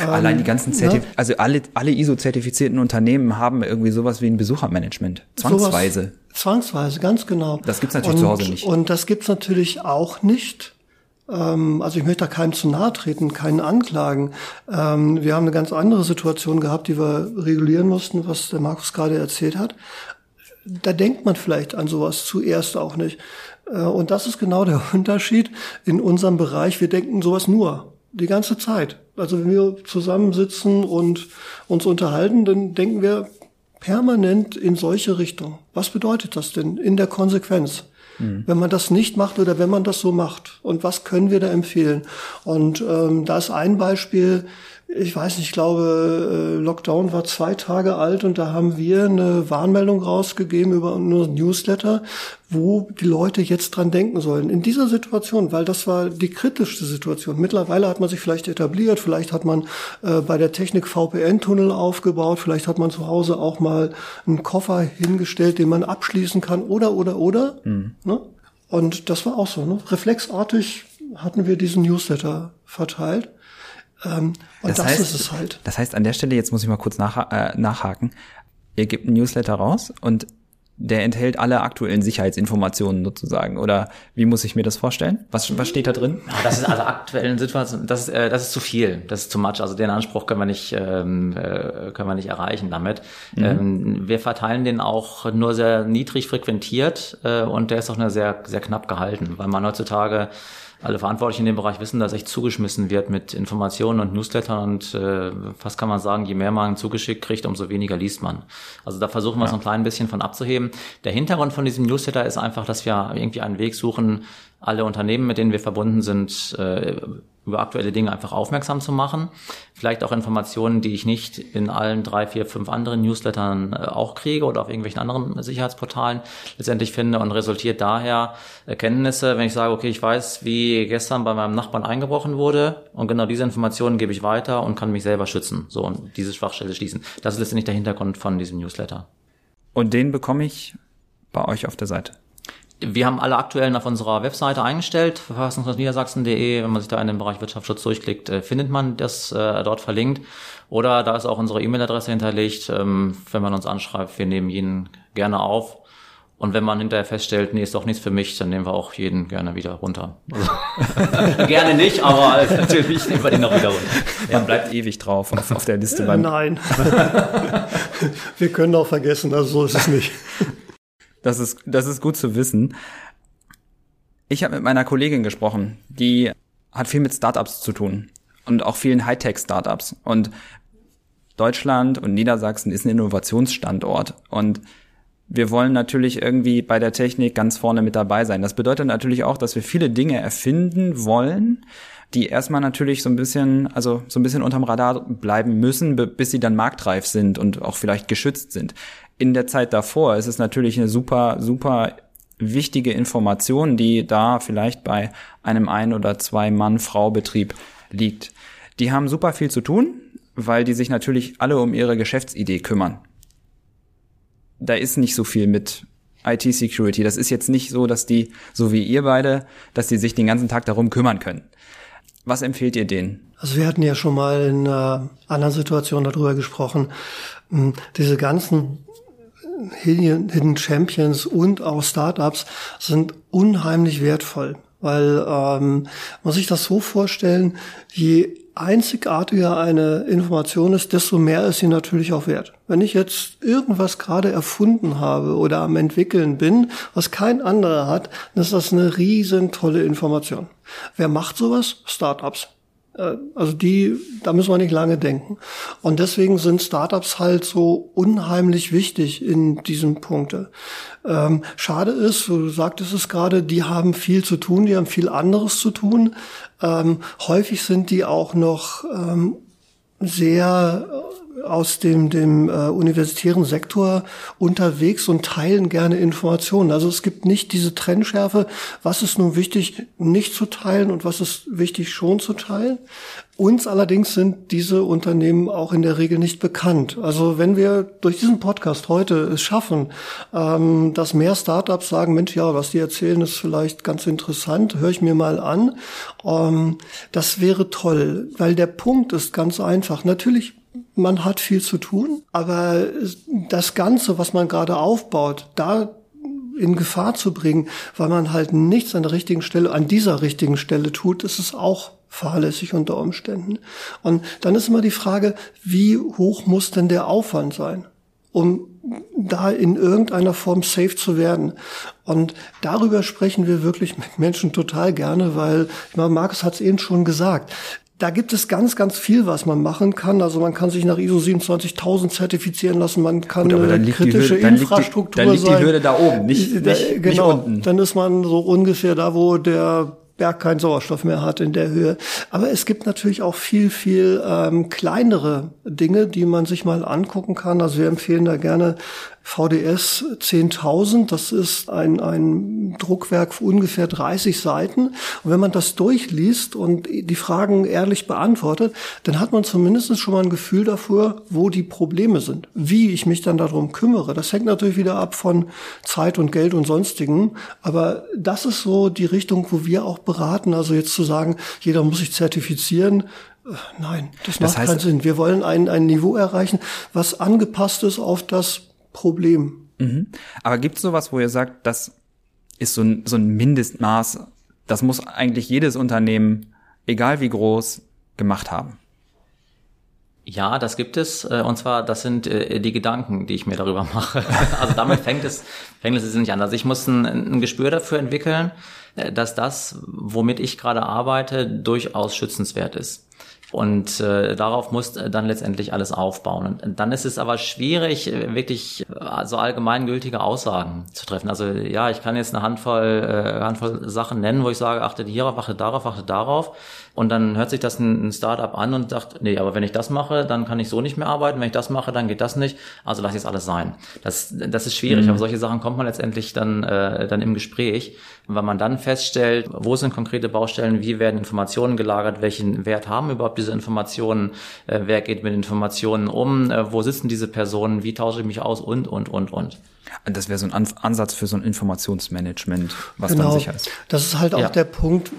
Allein die ähm, ganzen Zertif ja. also alle, alle ISO-zertifizierten Unternehmen haben irgendwie sowas wie ein Besuchermanagement. Zwangsweise. Sowas, zwangsweise, ganz genau. Das gibt's natürlich und, zu Hause nicht. Und das gibt's natürlich auch nicht. Ähm, also ich möchte da keinem zu nahe treten, keinen anklagen. Ähm, wir haben eine ganz andere Situation gehabt, die wir regulieren mussten, was der Markus gerade erzählt hat. Da denkt man vielleicht an sowas zuerst auch nicht. Äh, und das ist genau der Unterschied in unserem Bereich. Wir denken sowas nur. Die ganze Zeit. Also wenn wir zusammensitzen und uns unterhalten, dann denken wir permanent in solche Richtungen. Was bedeutet das denn in der Konsequenz? Mhm. Wenn man das nicht macht oder wenn man das so macht. Und was können wir da empfehlen? Und ähm, da ist ein Beispiel, ich weiß nicht, ich glaube, äh, Lockdown war zwei Tage alt und da haben wir eine Warnmeldung rausgegeben über unseren Newsletter, wo die Leute jetzt dran denken sollen. In dieser Situation, weil das war die kritischste Situation. Mittlerweile hat man sich vielleicht etabliert, vielleicht hat man äh, bei der Technik VPN-Tunnel aufgebaut, vielleicht hat man zu Hause auch mal einen Koffer hingestellt, den man abschließen kann oder, oder, oder. Mhm. Ne? Und das war auch so. Ne? Reflexartig hatten wir diesen Newsletter verteilt. Ähm, und das, das heißt, ist es halt. Das heißt, an der Stelle, jetzt muss ich mal kurz nach, äh, nachhaken, ihr gebt einen Newsletter raus und der enthält alle aktuellen Sicherheitsinformationen sozusagen. Oder wie muss ich mir das vorstellen? Was, was steht da drin? Das ist also aktuellen Situationen, das ist, äh, das ist zu viel, das ist zu much. Also den Anspruch können wir nicht, ähm, äh, können wir nicht erreichen damit. Mhm. Ähm, wir verteilen den auch nur sehr niedrig frequentiert äh, und der ist auch nur sehr, sehr knapp gehalten, weil man heutzutage alle Verantwortlichen in dem Bereich wissen, dass echt zugeschmissen wird mit Informationen und Newslettern und äh, fast kann man sagen, je mehr man zugeschickt kriegt, umso weniger liest man. Also da versuchen wir ja. so ein klein bisschen von abzuheben. Der Hintergrund von diesem Newsletter ist einfach, dass wir irgendwie einen Weg suchen, alle Unternehmen, mit denen wir verbunden sind, äh, über aktuelle Dinge einfach aufmerksam zu machen. Vielleicht auch Informationen, die ich nicht in allen drei, vier, fünf anderen Newslettern äh, auch kriege oder auf irgendwelchen anderen Sicherheitsportalen letztendlich finde und resultiert daher Erkenntnisse, wenn ich sage, okay, ich weiß, wie gestern bei meinem Nachbarn eingebrochen wurde und genau diese Informationen gebe ich weiter und kann mich selber schützen. So und diese Schwachstelle schließen. Das ist letztendlich der Hintergrund von diesem Newsletter. Und den bekomme ich bei euch auf der Seite. Wir haben alle aktuellen auf unserer Webseite eingestellt, verfassungsniedersachsen.de. Wenn man sich da in den Bereich Wirtschaftsschutz durchklickt, äh, findet man das äh, dort verlinkt. Oder da ist auch unsere E-Mail-Adresse hinterlegt. Ähm, wenn man uns anschreibt, wir nehmen jeden gerne auf. Und wenn man hinterher feststellt, nee, ist doch nichts für mich, dann nehmen wir auch jeden gerne wieder runter. Also, gerne nicht, aber natürlich nehmen wir den noch wieder runter. Man bleibt ewig drauf auf, auf der Liste. Äh, nein. wir können auch vergessen, also so ist es nicht. Das ist, das ist gut zu wissen. Ich habe mit meiner Kollegin gesprochen, die hat viel mit Startups zu tun und auch vielen Hightech-Startups. Und Deutschland und Niedersachsen ist ein Innovationsstandort. Und wir wollen natürlich irgendwie bei der Technik ganz vorne mit dabei sein. Das bedeutet natürlich auch, dass wir viele Dinge erfinden wollen, die erstmal natürlich so ein bisschen, also so ein bisschen unterm Radar bleiben müssen, bis sie dann marktreif sind und auch vielleicht geschützt sind in der Zeit davor ist es natürlich eine super, super wichtige Information, die da vielleicht bei einem ein oder zwei Mann-Frau-Betrieb liegt. Die haben super viel zu tun, weil die sich natürlich alle um ihre Geschäftsidee kümmern. Da ist nicht so viel mit IT-Security. Das ist jetzt nicht so, dass die, so wie ihr beide, dass die sich den ganzen Tag darum kümmern können. Was empfehlt ihr denen? Also wir hatten ja schon mal in einer anderen Situation darüber gesprochen. Hm, diese ganzen Hidden Champions und auch Startups sind unheimlich wertvoll, weil ähm, muss sich das so vorstellen, je einzigartiger eine Information ist, desto mehr ist sie natürlich auch wert. Wenn ich jetzt irgendwas gerade erfunden habe oder am entwickeln bin, was kein anderer hat, dann ist das eine riesen tolle Information. Wer macht sowas? Startups. Äh, also die, da müssen wir nicht lange denken. Und deswegen sind Startups halt so unheimlich wichtig in diesem Punkte. Ähm, schade ist, du sagtest es gerade, die haben viel zu tun, die haben viel anderes zu tun. Ähm, häufig sind die auch noch ähm, sehr aus dem, dem äh, universitären Sektor unterwegs und teilen gerne Informationen. Also es gibt nicht diese Trennschärfe, was ist nun wichtig nicht zu teilen und was ist wichtig schon zu teilen. Uns allerdings sind diese Unternehmen auch in der Regel nicht bekannt. Also wenn wir durch diesen Podcast heute es schaffen, ähm, dass mehr Startups sagen, Mensch, ja, was die erzählen, ist vielleicht ganz interessant, höre ich mir mal an. Ähm, das wäre toll, weil der Punkt ist ganz einfach. Natürlich man hat viel zu tun, aber das Ganze, was man gerade aufbaut, da in Gefahr zu bringen, weil man halt nichts an der richtigen Stelle, an dieser richtigen Stelle tut, ist es auch fahrlässig unter Umständen. Und dann ist immer die Frage, wie hoch muss denn der Aufwand sein, um da in irgendeiner Form safe zu werden. Und darüber sprechen wir wirklich mit Menschen total gerne, weil, ich meine, Markus hat es eben schon gesagt, da gibt es ganz, ganz viel, was man machen kann. Also man kann sich nach ISO 27000 zertifizieren lassen, man kann Gut, eine kritische Hürde, Infrastruktur sein. Dann liegt die Hürde da oben, nicht, Da- nicht, genau, nicht unten. dann ist man so ungefähr da, wo der Berg keinen Sauerstoff mehr hat in der Höhe. Aber es gibt natürlich auch viel, viel ähm, kleinere Dinge, die man sich mal angucken kann. Also wir empfehlen da gerne VDS 10.000. Das ist ein, ein Druckwerk für ungefähr 30 Seiten. Und wenn man das durchliest und die Fragen ehrlich beantwortet, dann hat man zumindest schon mal ein Gefühl dafür, wo die Probleme sind. Wie ich mich dann darum kümmere. Das hängt natürlich wieder ab von Zeit und Geld und sonstigen. Aber das ist so die Richtung, wo wir auch beraten. Also jetzt zu sagen, jeder muss sich zertifizieren. äh, Nein, das, Das macht heißt- keinen Sinn. Wir wollen ein, ein Niveau erreichen, was angepasst ist auf das Problem. Aber gibt es sowas, wo ihr sagt, das ist so ein, so ein Mindestmaß, das muss eigentlich jedes Unternehmen, egal wie groß, gemacht haben? Ja, das gibt es. äh, Und zwar, das sind äh, die Gedanken, die ich mir darüber mache. Also damit fängt es, fängt es nicht an. Also ich muss ein, ein Gespür dafür entwickeln, äh, dass das, womit ich gerade arbeite, durchaus schützenswert ist. Und äh, darauf muss äh, dann letztendlich alles aufbauen. Und dann ist es aber schwierig, äh, wirklich äh, so allgemeingültige Aussagen zu treffen. Also ja, ich kann jetzt eine Handvoll, äh, Handvoll Sachen nennen, wo ich sage, achte hierauf, achte darauf, achte darauf. Und dann hört sich das ein, ein Startup an und sagt, nee, aber wenn ich das mache, dann kann ich so nicht mehr arbeiten. Wenn ich das mache, dann geht das nicht. Also lass jetzt alles sein. Das, das ist schwierig. Aber solche Sachen kommt man letztendlich dann, äh, dann im Gespräch, weil man dann feststellt, wo sind konkrete Baustellen, wie werden Informationen gelagert, welchen Wert haben überhaupt diese Informationen, äh, wer geht mit Informationen um, äh, wo sitzen diese Personen, wie tausche ich mich aus und, und, und, und. Das wäre so ein An Ansatz für so ein Informationsmanagement, was dann sicher ist. Das ist halt auch Ja. der Punkt.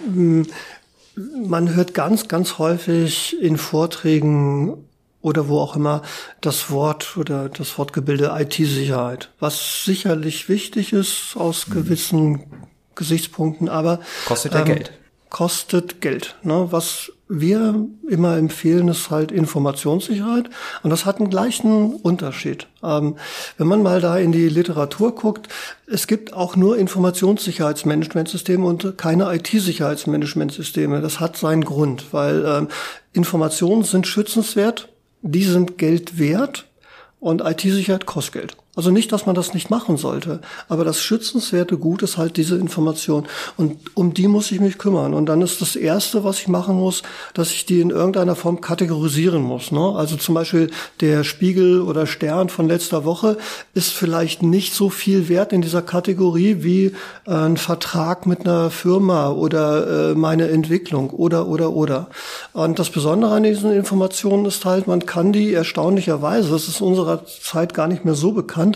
Man hört ganz, ganz häufig in Vorträgen oder wo auch immer das Wort oder das Wortgebilde IT-Sicherheit, was sicherlich wichtig ist aus gewissen Gesichtspunkten, aber Mhm. Kostet ja Geld. Kostet Geld. Ne? Was wir immer empfehlen, ist halt Informationssicherheit. Und das hat einen gleichen Unterschied. Ähm, wenn man mal da in die Literatur guckt, es gibt auch nur Informationssicherheitsmanagementsysteme und keine IT-Sicherheitsmanagementsysteme. Das hat seinen Grund, weil ähm, Informationen sind schützenswert, die sind Geld wert und IT-Sicherheit kostet Geld. Also nicht, dass man das nicht machen sollte, aber das schützenswerte Gut ist halt diese Information. Und um die muss ich mich kümmern. Und dann ist das Erste, was ich machen muss, dass ich die in irgendeiner Form kategorisieren muss. Ne? Also zum Beispiel der Spiegel oder Stern von letzter Woche ist vielleicht nicht so viel wert in dieser Kategorie wie äh, ein Vertrag mit einer Firma oder äh, meine Entwicklung oder, oder, oder. Und das Besondere an diesen Informationen ist halt, man kann die erstaunlicherweise, das ist unserer Zeit gar nicht mehr so bekannt,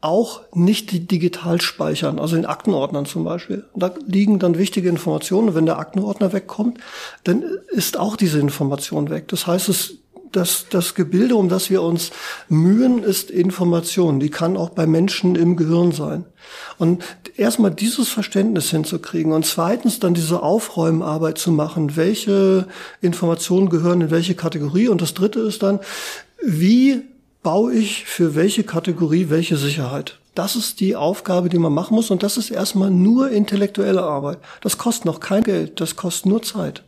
auch nicht digital speichern, also in Aktenordnern zum Beispiel. Da liegen dann wichtige Informationen. Wenn der Aktenordner wegkommt, dann ist auch diese Information weg. Das heißt, es das, das Gebilde, um das wir uns mühen, ist Information. Die kann auch bei Menschen im Gehirn sein. Und erstmal dieses Verständnis hinzukriegen und zweitens dann diese Aufräumarbeit zu machen, welche Informationen gehören in welche Kategorie. Und das dritte ist dann, wie baue ich für welche Kategorie welche Sicherheit? Das ist die Aufgabe, die man machen muss. Und das ist erstmal nur intellektuelle Arbeit. Das kostet noch kein Geld, das kostet nur Zeit.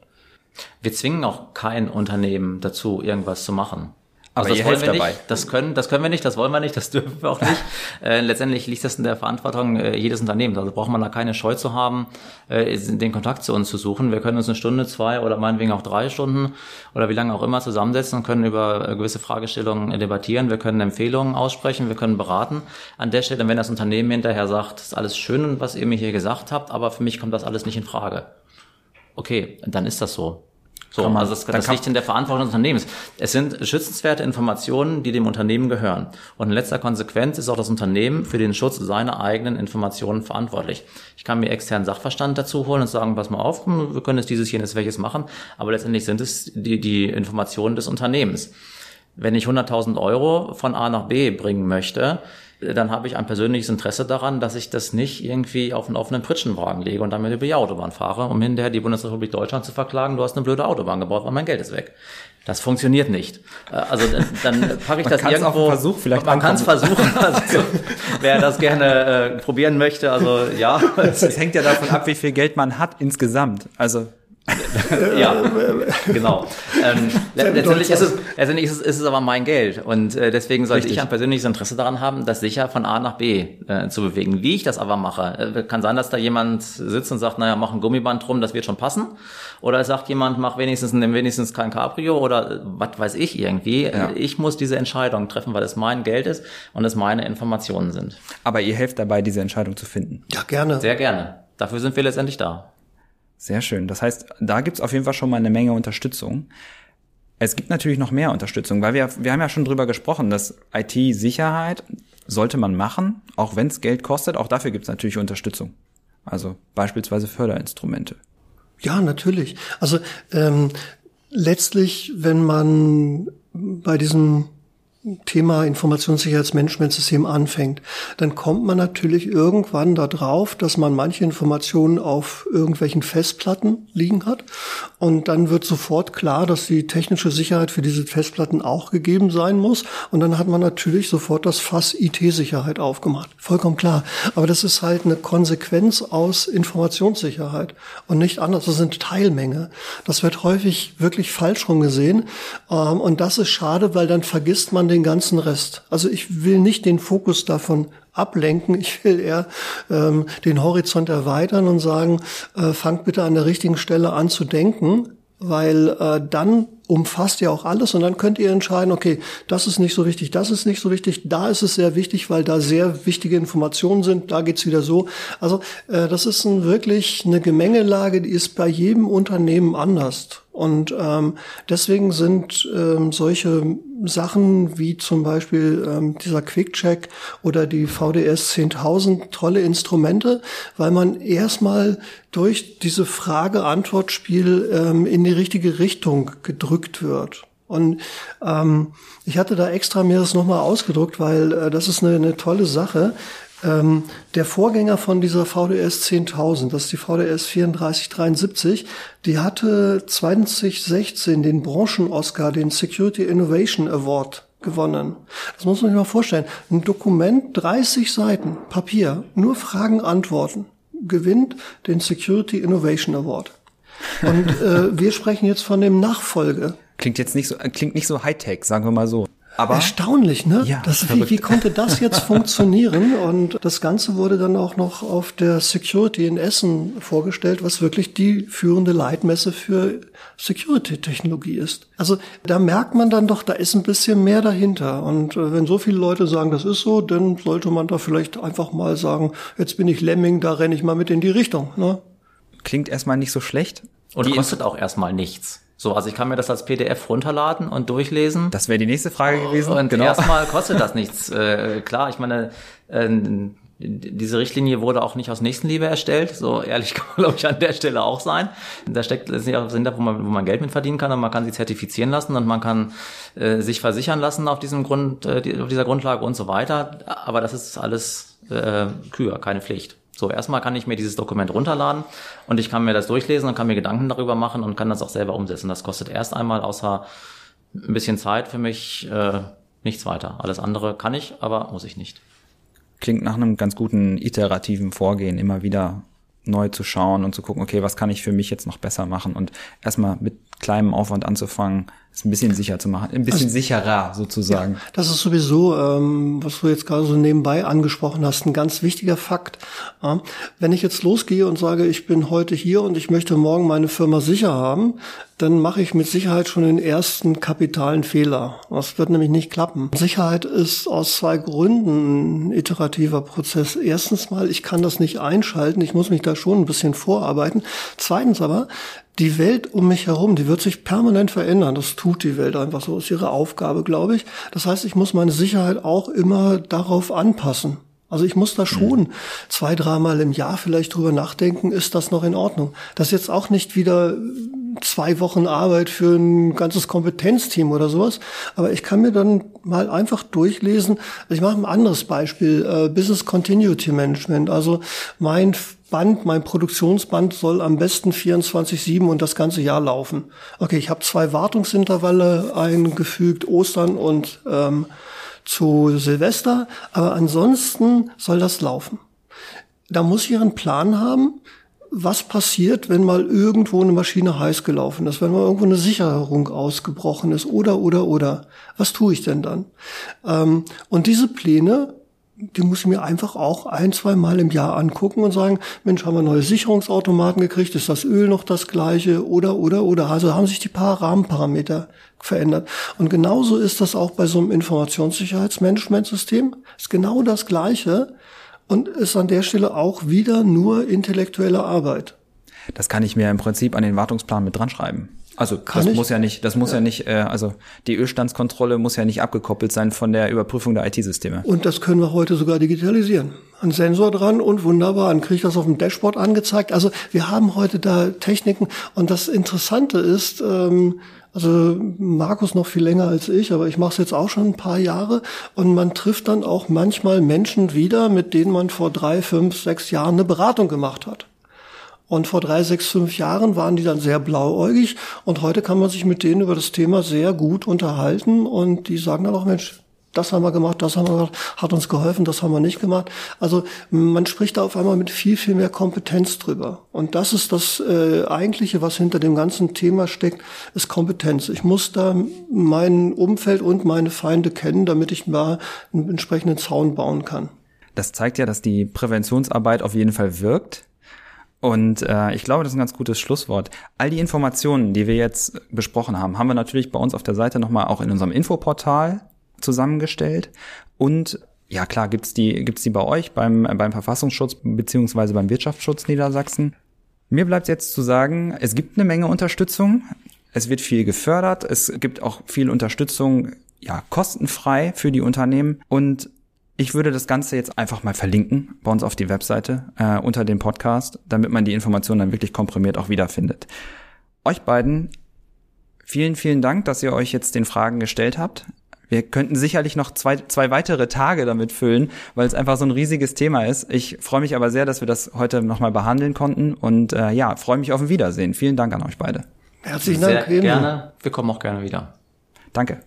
Wir zwingen auch kein Unternehmen dazu, irgendwas zu machen. Aber das ihr wollen wir dabei. Nicht. Das können, das können wir nicht, das wollen wir nicht, das dürfen wir auch nicht. äh, letztendlich liegt das in der Verantwortung äh, jedes Unternehmens. Also braucht man da keine Scheu zu haben, äh, den Kontakt zu uns zu suchen. Wir können uns eine Stunde, zwei oder meinetwegen auch drei Stunden oder wie lange auch immer zusammensetzen und können über äh, gewisse Fragestellungen äh, debattieren. Wir können Empfehlungen aussprechen, wir können beraten. An der Stelle, wenn das Unternehmen hinterher sagt, das ist alles schön, was ihr mir hier gesagt habt, aber für mich kommt das alles nicht in Frage. Okay, dann ist das so. So, man- also das, das liegt in der Verantwortung des Unternehmens. Es sind schützenswerte Informationen, die dem Unternehmen gehören. Und in letzter Konsequenz ist auch das Unternehmen für den Schutz seiner eigenen Informationen verantwortlich. Ich kann mir externen Sachverstand dazu holen und sagen, pass mal auf, wir können jetzt dieses, jenes, welches machen, aber letztendlich sind es die, die Informationen des Unternehmens. Wenn ich 100.000 Euro von A nach B bringen möchte, dann habe ich ein persönliches Interesse daran, dass ich das nicht irgendwie auf einen offenen Pritschenwagen lege und damit über die Autobahn fahre, um hinterher die Bundesrepublik Deutschland zu verklagen, du hast eine blöde Autobahn gebaut, weil mein Geld ist weg. Das funktioniert nicht. Äh, Also äh, dann packe ich Man das irgendwo. Versuch vielleicht man kann es versuchen. Also, wer das gerne äh, probieren möchte, also ja. Das hängt ja davon ab, wie viel Geld man hat insgesamt. Also ja, genau. Ähm, letztendlich, ist es, letztendlich ist es, ist es aber mein Geld und äh, deswegen sollte Richtig. ich ein persönliches Interesse daran haben, das sicher von A nach B äh, zu bewegen. Wie ich das aber mache, äh, kann sein, dass da jemand sitzt und sagt, naja, mach ein Gummiband drum, das wird schon passen. Oder es sagt jemand, mach wenigstens, nimm wenigstens kein Cabrio oder äh, was weiß ich irgendwie. Ja. Ich muss diese Entscheidung treffen, weil es mein Geld ist und es meine Informationen sind. Aber ihr helft dabei, diese Entscheidung zu finden. Ja, gerne. Sehr gerne. Dafür sind wir letztendlich da. Sehr schön. Das heißt, da gibt's auf jeden Fall schon mal eine Menge Unterstützung. Es gibt natürlich noch mehr Unterstützung, weil wir, wir haben ja schon drüber gesprochen, dass IT-Sicherheit sollte man machen, auch wenn es Geld kostet. Auch dafür gibt's natürlich Unterstützung. Also beispielsweise Förderinstrumente. Ja, natürlich. Also ähm, letztlich, wenn man bei diesem Thema Informationssicherheitsmanagementsystem anfängt, dann kommt man natürlich irgendwann darauf, dass man manche Informationen auf irgendwelchen Festplatten liegen hat. Und dann wird sofort klar, dass die technische Sicherheit für diese Festplatten auch gegeben sein muss. Und dann hat man natürlich sofort das Fass IT-Sicherheit aufgemacht. Vollkommen klar. Aber das ist halt eine Konsequenz aus Informationssicherheit und nicht anders. Das eine Teilmenge. Das wird häufig wirklich falsch rumgesehen. Ähm, und das ist schade, weil dann vergisst man den ganzen Rest. Also ich will nicht den Fokus davon ablenken. Ich will eher ähm, den Horizont erweitern und sagen, äh, fangt bitte an der richtigen Stelle an zu denken, weil äh, dann umfasst ja auch alles und dann könnt ihr entscheiden, okay, das ist nicht so wichtig, das ist nicht so wichtig, da ist es sehr wichtig, weil da sehr wichtige Informationen sind, da geht's wieder so. Also äh, das ist ein, wirklich eine Gemengelage, die ist bei jedem Unternehmen anders. Und ähm, deswegen sind ähm, solche Sachen wie zum Beispiel ähm, dieser Quick-Check oder die VDS 10.000 tolle Instrumente, weil man erstmal durch diese Frage-Antwort-Spiel ähm, in die richtige Richtung gedrückt wird. Und ähm, ich hatte da extra mir das nochmal ausgedruckt, weil äh, das ist eine, eine tolle Sache. Ähm, der Vorgänger von dieser VDS 10.000, das ist die VDS 3473, die hatte 2016 den Branchen-Oscar, den Security Innovation Award gewonnen. Das muss man sich mal vorstellen. Ein Dokument, 30 Seiten, Papier, nur Fragen, Antworten, gewinnt den Security Innovation Award. Und äh, wir sprechen jetzt von dem Nachfolge. Klingt jetzt nicht so, äh, klingt nicht so Hightech, sagen wir mal so. Aber erstaunlich, ne? Ja, das, wie, wie konnte das jetzt funktionieren? Und das Ganze wurde dann auch noch auf der Security in Essen vorgestellt, was wirklich die führende Leitmesse für Security-Technologie ist. Also da merkt man dann doch, da ist ein bisschen mehr dahinter. Und äh, wenn so viele Leute sagen, das ist so, dann sollte man da vielleicht einfach mal sagen, jetzt bin ich Lemming, da renne ich mal mit in die Richtung. Ne? Klingt erstmal nicht so schlecht. Und die kostet auch erstmal nichts. So, also ich kann mir das als PDF runterladen und durchlesen. Das wäre die nächste Frage gewesen. Und genau. erstmal kostet das nichts. Äh, klar, ich meine, äh, diese Richtlinie wurde auch nicht aus Nächstenliebe erstellt. So ehrlich kann man, glaube ich, an der Stelle auch sein. Da steckt ja sind da, wo man, wo man Geld mit verdienen kann und man kann sie zertifizieren lassen und man kann äh, sich versichern lassen auf diesem Grund, äh, auf dieser Grundlage und so weiter. Aber das ist alles äh, Kür, keine Pflicht. So, erstmal kann ich mir dieses Dokument runterladen und ich kann mir das durchlesen und kann mir Gedanken darüber machen und kann das auch selber umsetzen. Das kostet erst einmal außer ein bisschen Zeit für mich äh, nichts weiter. Alles andere kann ich, aber muss ich nicht. Klingt nach einem ganz guten iterativen Vorgehen, immer wieder neu zu schauen und zu gucken, okay, was kann ich für mich jetzt noch besser machen und erstmal mit kleinem Aufwand anzufangen, es ein bisschen sicher zu machen, ein bisschen also, sicherer sozusagen. Ja, das ist sowieso, ähm, was du jetzt gerade so nebenbei angesprochen hast, ein ganz wichtiger Fakt. Ja, wenn ich jetzt losgehe und sage, ich bin heute hier und ich möchte morgen meine Firma sicher haben, dann mache ich mit Sicherheit schon den ersten kapitalen Fehler. Das wird nämlich nicht klappen. Sicherheit ist aus zwei Gründen ein iterativer Prozess. Erstens mal, ich kann das nicht einschalten, ich muss mich da schon ein bisschen vorarbeiten. Zweitens aber, die Welt um mich herum, die wird sich permanent verändern. Das tut die Welt einfach so, das ist ihre Aufgabe, glaube ich. Das heißt, ich muss meine Sicherheit auch immer darauf anpassen. Also ich muss da schon mhm. zwei, dreimal im Jahr vielleicht drüber nachdenken, ist das noch in Ordnung? Das ist jetzt auch nicht wieder zwei Wochen Arbeit für ein ganzes Kompetenzteam oder sowas, aber ich kann mir dann mal einfach durchlesen. Also ich mache ein anderes Beispiel, äh, Business Continuity Management. Also mein Band, mein Produktionsband soll am besten 24-7 und das ganze Jahr laufen. Okay, ich habe zwei Wartungsintervalle eingefügt, Ostern und ähm, zu Silvester, aber ansonsten soll das laufen. Da muss ich einen Plan haben, was passiert, wenn mal irgendwo eine Maschine heiß gelaufen ist, wenn mal irgendwo eine Sicherung ausgebrochen ist oder, oder, oder. Was tue ich denn dann? Ähm, und diese Pläne die muss ich mir einfach auch ein, zwei Mal im Jahr angucken und sagen, Mensch, haben wir neue Sicherungsautomaten gekriegt? Ist das Öl noch das gleiche? Oder, oder, oder. Also haben sich die paar Rahmenparameter verändert. Und genauso ist das auch bei so einem Informationssicherheitsmanagementsystem. Ist genau das Gleiche und ist an der Stelle auch wieder nur intellektuelle Arbeit. Das kann ich mir im Prinzip an den Wartungsplan mit dran schreiben. Also Kann das ich? muss ja nicht, das muss ja, ja nicht, äh, also die Ölstandskontrolle muss ja nicht abgekoppelt sein von der Überprüfung der IT-Systeme. Und das können wir heute sogar digitalisieren. Ein Sensor dran und wunderbar, dann kriege ich das auf dem Dashboard angezeigt. Also wir haben heute da Techniken und das Interessante ist, ähm, also Markus noch viel länger als ich, aber ich mache es jetzt auch schon ein paar Jahre. Und man trifft dann auch manchmal Menschen wieder, mit denen man vor drei, fünf, sechs Jahren eine Beratung gemacht hat. Und vor drei, sechs, fünf Jahren waren die dann sehr blauäugig. Und heute kann man sich mit denen über das Thema sehr gut unterhalten. Und die sagen dann auch, Mensch, das haben wir gemacht, das haben wir gemacht, hat uns geholfen, das haben wir nicht gemacht. Also man spricht da auf einmal mit viel, viel mehr Kompetenz drüber. Und das ist das äh, eigentliche, was hinter dem ganzen Thema steckt, ist Kompetenz. Ich muss da mein Umfeld und meine Feinde kennen, damit ich mal einen entsprechenden Zaun bauen kann. Das zeigt ja, dass die Präventionsarbeit auf jeden Fall wirkt. Und äh, ich glaube, das ist ein ganz gutes Schlusswort. All die Informationen, die wir jetzt besprochen haben, haben wir natürlich bei uns auf der Seite nochmal auch in unserem Infoportal zusammengestellt. Und ja, klar, gibt's die, gibt's die bei euch beim, beim Verfassungsschutz beziehungsweise beim Wirtschaftsschutz Niedersachsen. Mir bleibt jetzt zu sagen, es gibt eine Menge Unterstützung. Es wird viel gefördert. Es gibt auch viel Unterstützung, ja, kostenfrei für die Unternehmen. Und ich würde das Ganze jetzt einfach mal verlinken bei uns auf die Webseite äh, unter dem Podcast, damit man die Informationen dann wirklich komprimiert auch wiederfindet. Euch beiden vielen, vielen Dank, dass ihr euch jetzt den Fragen gestellt habt. Wir könnten sicherlich noch zwei, zwei weitere Tage damit füllen, weil es einfach so ein riesiges Thema ist. Ich freue mich aber sehr, dass wir das heute nochmal behandeln konnten und äh, ja, freue mich auf ein Wiedersehen. Vielen Dank an euch beide. Herzlichen Dank. Sehr gerne. Wir kommen auch gerne wieder. Danke.